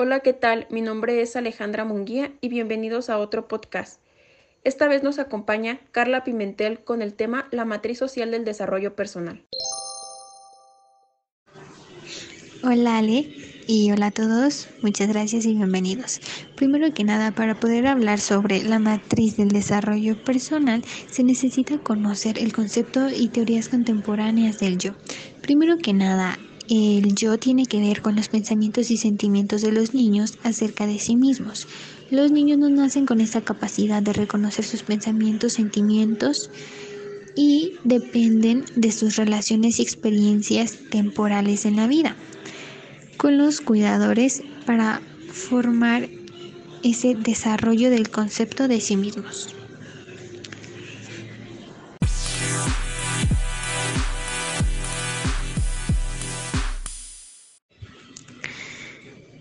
Hola, ¿qué tal? Mi nombre es Alejandra Munguía y bienvenidos a otro podcast. Esta vez nos acompaña Carla Pimentel con el tema La matriz social del desarrollo personal. Hola Ale y hola a todos, muchas gracias y bienvenidos. Primero que nada, para poder hablar sobre la matriz del desarrollo personal, se necesita conocer el concepto y teorías contemporáneas del yo. Primero que nada, el yo tiene que ver con los pensamientos y sentimientos de los niños acerca de sí mismos. Los niños no nacen con esta capacidad de reconocer sus pensamientos, sentimientos y dependen de sus relaciones y experiencias temporales en la vida con los cuidadores para formar ese desarrollo del concepto de sí mismos.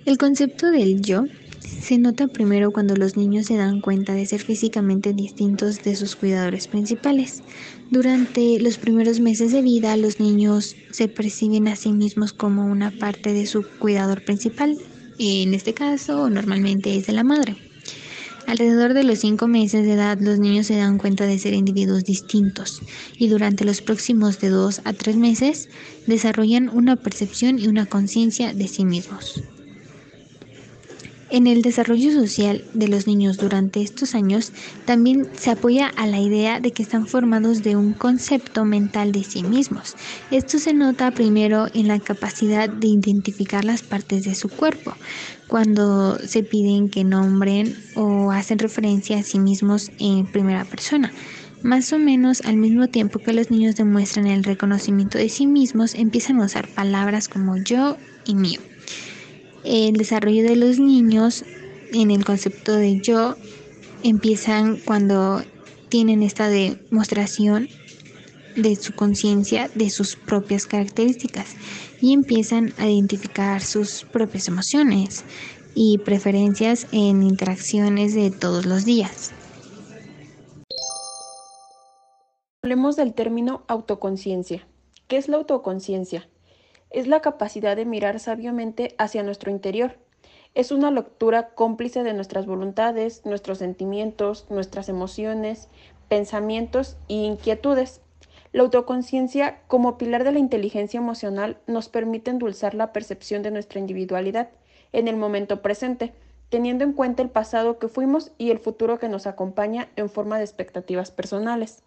El concepto del yo se nota primero cuando los niños se dan cuenta de ser físicamente distintos de sus cuidadores principales. Durante los primeros meses de vida, los niños se perciben a sí mismos como una parte de su cuidador principal. En este caso, normalmente es de la madre. Alrededor de los cinco meses de edad, los niños se dan cuenta de ser individuos distintos y durante los próximos de dos a tres meses desarrollan una percepción y una conciencia de sí mismos. En el desarrollo social de los niños durante estos años también se apoya a la idea de que están formados de un concepto mental de sí mismos. Esto se nota primero en la capacidad de identificar las partes de su cuerpo, cuando se piden que nombren o hacen referencia a sí mismos en primera persona. Más o menos al mismo tiempo que los niños demuestran el reconocimiento de sí mismos, empiezan a usar palabras como yo y mío el desarrollo de los niños en el concepto de yo empiezan cuando tienen esta demostración de su conciencia de sus propias características y empiezan a identificar sus propias emociones y preferencias en interacciones de todos los días. Hablemos del término autoconciencia. ¿Qué es la autoconciencia? Es la capacidad de mirar sabiamente hacia nuestro interior. Es una lectura cómplice de nuestras voluntades, nuestros sentimientos, nuestras emociones, pensamientos e inquietudes. La autoconciencia, como pilar de la inteligencia emocional, nos permite endulzar la percepción de nuestra individualidad en el momento presente, teniendo en cuenta el pasado que fuimos y el futuro que nos acompaña en forma de expectativas personales.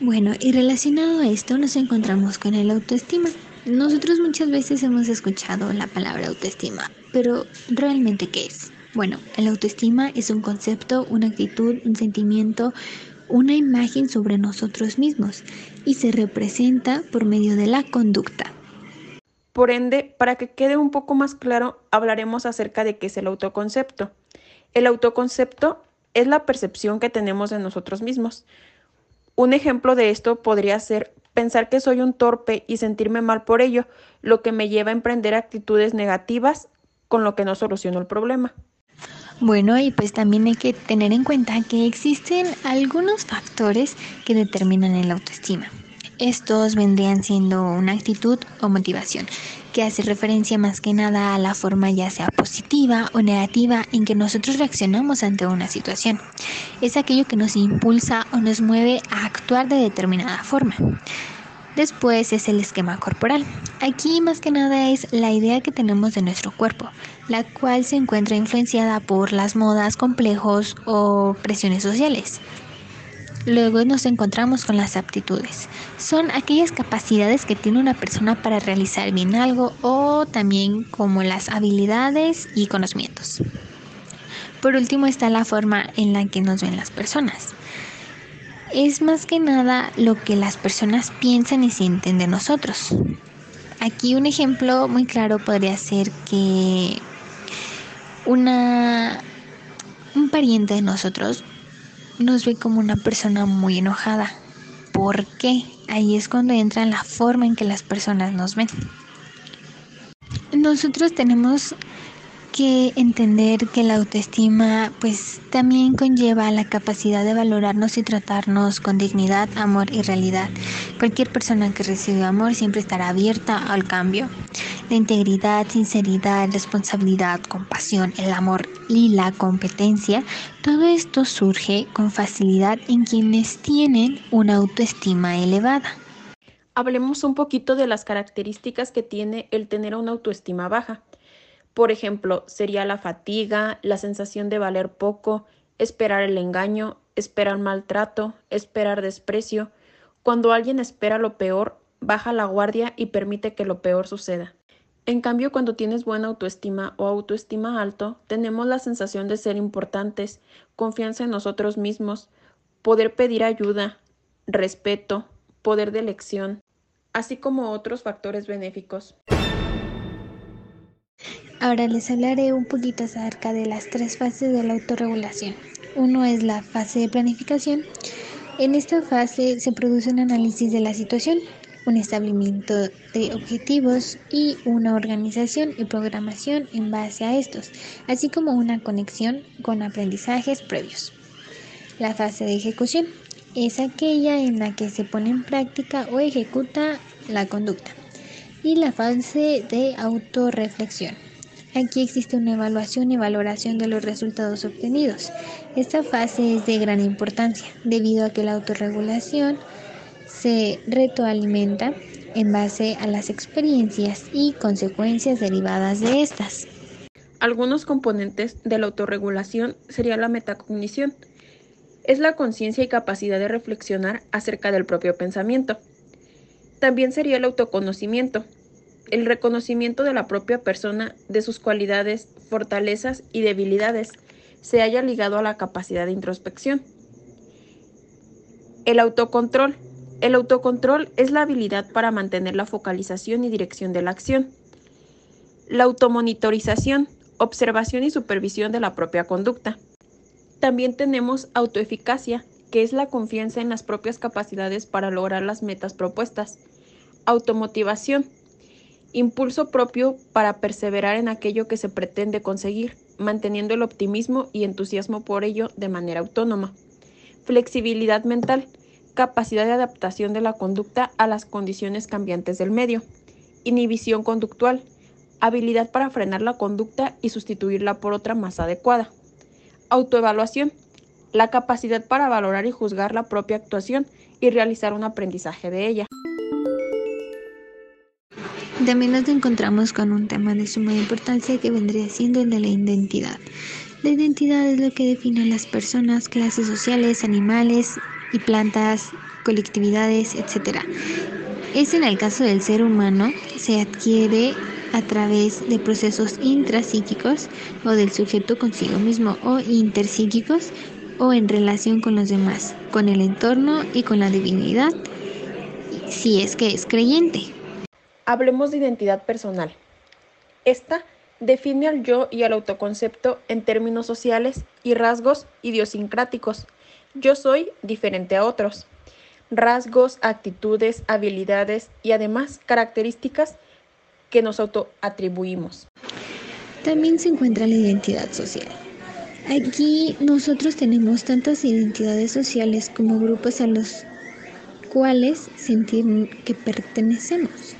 Bueno, y relacionado a esto nos encontramos con el autoestima. Nosotros muchas veces hemos escuchado la palabra autoestima, pero ¿realmente qué es? Bueno, el autoestima es un concepto, una actitud, un sentimiento, una imagen sobre nosotros mismos y se representa por medio de la conducta. Por ende, para que quede un poco más claro, hablaremos acerca de qué es el autoconcepto. El autoconcepto es la percepción que tenemos de nosotros mismos. Un ejemplo de esto podría ser pensar que soy un torpe y sentirme mal por ello, lo que me lleva a emprender actitudes negativas con lo que no soluciono el problema. Bueno, y pues también hay que tener en cuenta que existen algunos factores que determinan el autoestima. Estos vendrían siendo una actitud o motivación, que hace referencia más que nada a la forma ya sea positiva o negativa en que nosotros reaccionamos ante una situación. Es aquello que nos impulsa o nos mueve a actuar de determinada forma. Después es el esquema corporal. Aquí más que nada es la idea que tenemos de nuestro cuerpo, la cual se encuentra influenciada por las modas, complejos o presiones sociales. Luego nos encontramos con las aptitudes. Son aquellas capacidades que tiene una persona para realizar bien algo o también como las habilidades y conocimientos. Por último está la forma en la que nos ven las personas. Es más que nada lo que las personas piensan y sienten de nosotros. Aquí un ejemplo muy claro podría ser que una un pariente de nosotros nos ve como una persona muy enojada. ¿Por qué? Ahí es cuando entra la forma en que las personas nos ven. Nosotros tenemos que entender que la autoestima pues también conlleva la capacidad de valorarnos y tratarnos con dignidad, amor y realidad. Cualquier persona que recibe amor siempre estará abierta al cambio. La integridad, sinceridad, responsabilidad, compasión, el amor y la competencia, todo esto surge con facilidad en quienes tienen una autoestima elevada. Hablemos un poquito de las características que tiene el tener una autoestima baja. Por ejemplo, sería la fatiga, la sensación de valer poco, esperar el engaño, esperar maltrato, esperar desprecio. Cuando alguien espera lo peor, baja la guardia y permite que lo peor suceda. En cambio, cuando tienes buena autoestima o autoestima alto, tenemos la sensación de ser importantes, confianza en nosotros mismos, poder pedir ayuda, respeto, poder de elección, así como otros factores benéficos. Ahora les hablaré un poquito acerca de las tres fases de la autorregulación. Uno es la fase de planificación. En esta fase se produce un análisis de la situación, un establecimiento de objetivos y una organización y programación en base a estos, así como una conexión con aprendizajes previos. La fase de ejecución es aquella en la que se pone en práctica o ejecuta la conducta. Y la fase de autorreflexión Aquí existe una evaluación y valoración de los resultados obtenidos. Esta fase es de gran importancia debido a que la autorregulación se retroalimenta en base a las experiencias y consecuencias derivadas de estas. Algunos componentes de la autorregulación sería la metacognición. Es la conciencia y capacidad de reflexionar acerca del propio pensamiento. También sería el autoconocimiento, el reconocimiento de la propia persona, de sus cualidades, fortalezas y debilidades, se haya ligado a la capacidad de introspección. El autocontrol. El autocontrol es la habilidad para mantener la focalización y dirección de la acción. La automonitorización, observación y supervisión de la propia conducta. También tenemos autoeficacia, que es la confianza en las propias capacidades para lograr las metas propuestas. Automotivación, Impulso propio para perseverar en aquello que se pretende conseguir, manteniendo el optimismo y entusiasmo por ello de manera autónoma. Flexibilidad mental, capacidad de adaptación de la conducta a las condiciones cambiantes del medio. Inhibición conductual, habilidad para frenar la conducta y sustituirla por otra más adecuada. Autoevaluación, la capacidad para valorar y juzgar la propia actuación y realizar un aprendizaje de ella. También nos encontramos con un tema de suma importancia que vendría siendo el de la identidad. La identidad es lo que define a las personas, clases sociales, animales y plantas, colectividades, etc. Es en el caso del ser humano, se adquiere a través de procesos intrapsíquicos o del sujeto consigo mismo o interpsíquicos o en relación con los demás, con el entorno y con la divinidad, si es que es creyente. Hablemos de identidad personal. Esta define al yo y al autoconcepto en términos sociales y rasgos idiosincráticos. Yo soy diferente a otros. Rasgos, actitudes, habilidades y además características que nos autoatribuimos. También se encuentra la identidad social. Aquí nosotros tenemos tantas identidades sociales como grupos a los cuales sentir que pertenecemos.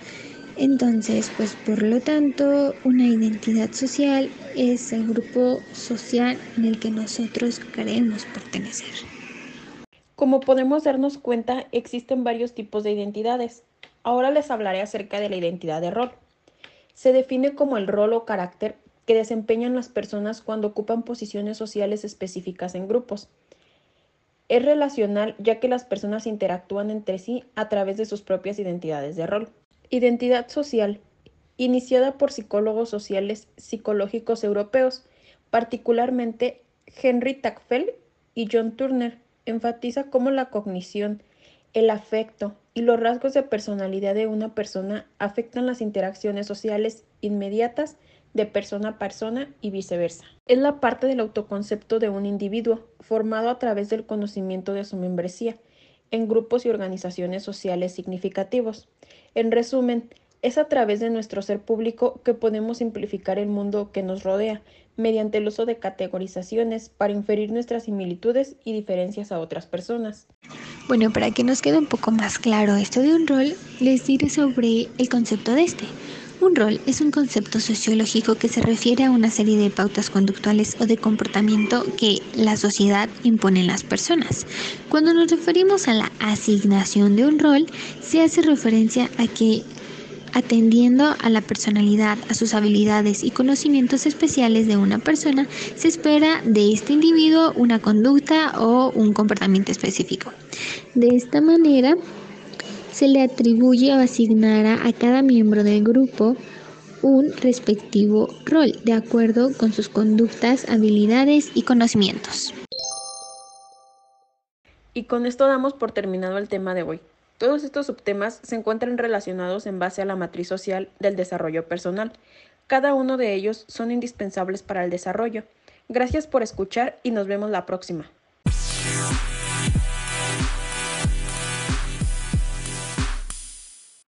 Entonces, pues por lo tanto, una identidad social es el grupo social en el que nosotros queremos pertenecer. Como podemos darnos cuenta, existen varios tipos de identidades. Ahora les hablaré acerca de la identidad de rol. Se define como el rol o carácter que desempeñan las personas cuando ocupan posiciones sociales específicas en grupos. Es relacional ya que las personas interactúan entre sí a través de sus propias identidades de rol. Identidad social, iniciada por psicólogos sociales psicológicos europeos, particularmente Henry Tacfel y John Turner, enfatiza cómo la cognición, el afecto y los rasgos de personalidad de una persona afectan las interacciones sociales inmediatas de persona a persona y viceversa. Es la parte del autoconcepto de un individuo, formado a través del conocimiento de su membresía, en grupos y organizaciones sociales significativos. En resumen, es a través de nuestro ser público que podemos simplificar el mundo que nos rodea, mediante el uso de categorizaciones para inferir nuestras similitudes y diferencias a otras personas. Bueno, para que nos quede un poco más claro esto de un rol, les diré sobre el concepto de este. Un rol es un concepto sociológico que se refiere a una serie de pautas conductuales o de comportamiento que la sociedad impone en las personas. Cuando nos referimos a la asignación de un rol, se hace referencia a que Atendiendo a la personalidad, a sus habilidades y conocimientos especiales de una persona, se espera de este individuo una conducta o un comportamiento específico. De esta manera, se le atribuye o asignará a cada miembro del grupo un respectivo rol de acuerdo con sus conductas, habilidades y conocimientos. Y con esto damos por terminado el tema de hoy. Todos estos subtemas se encuentran relacionados en base a la matriz social del desarrollo personal. Cada uno de ellos son indispensables para el desarrollo. Gracias por escuchar y nos vemos la próxima.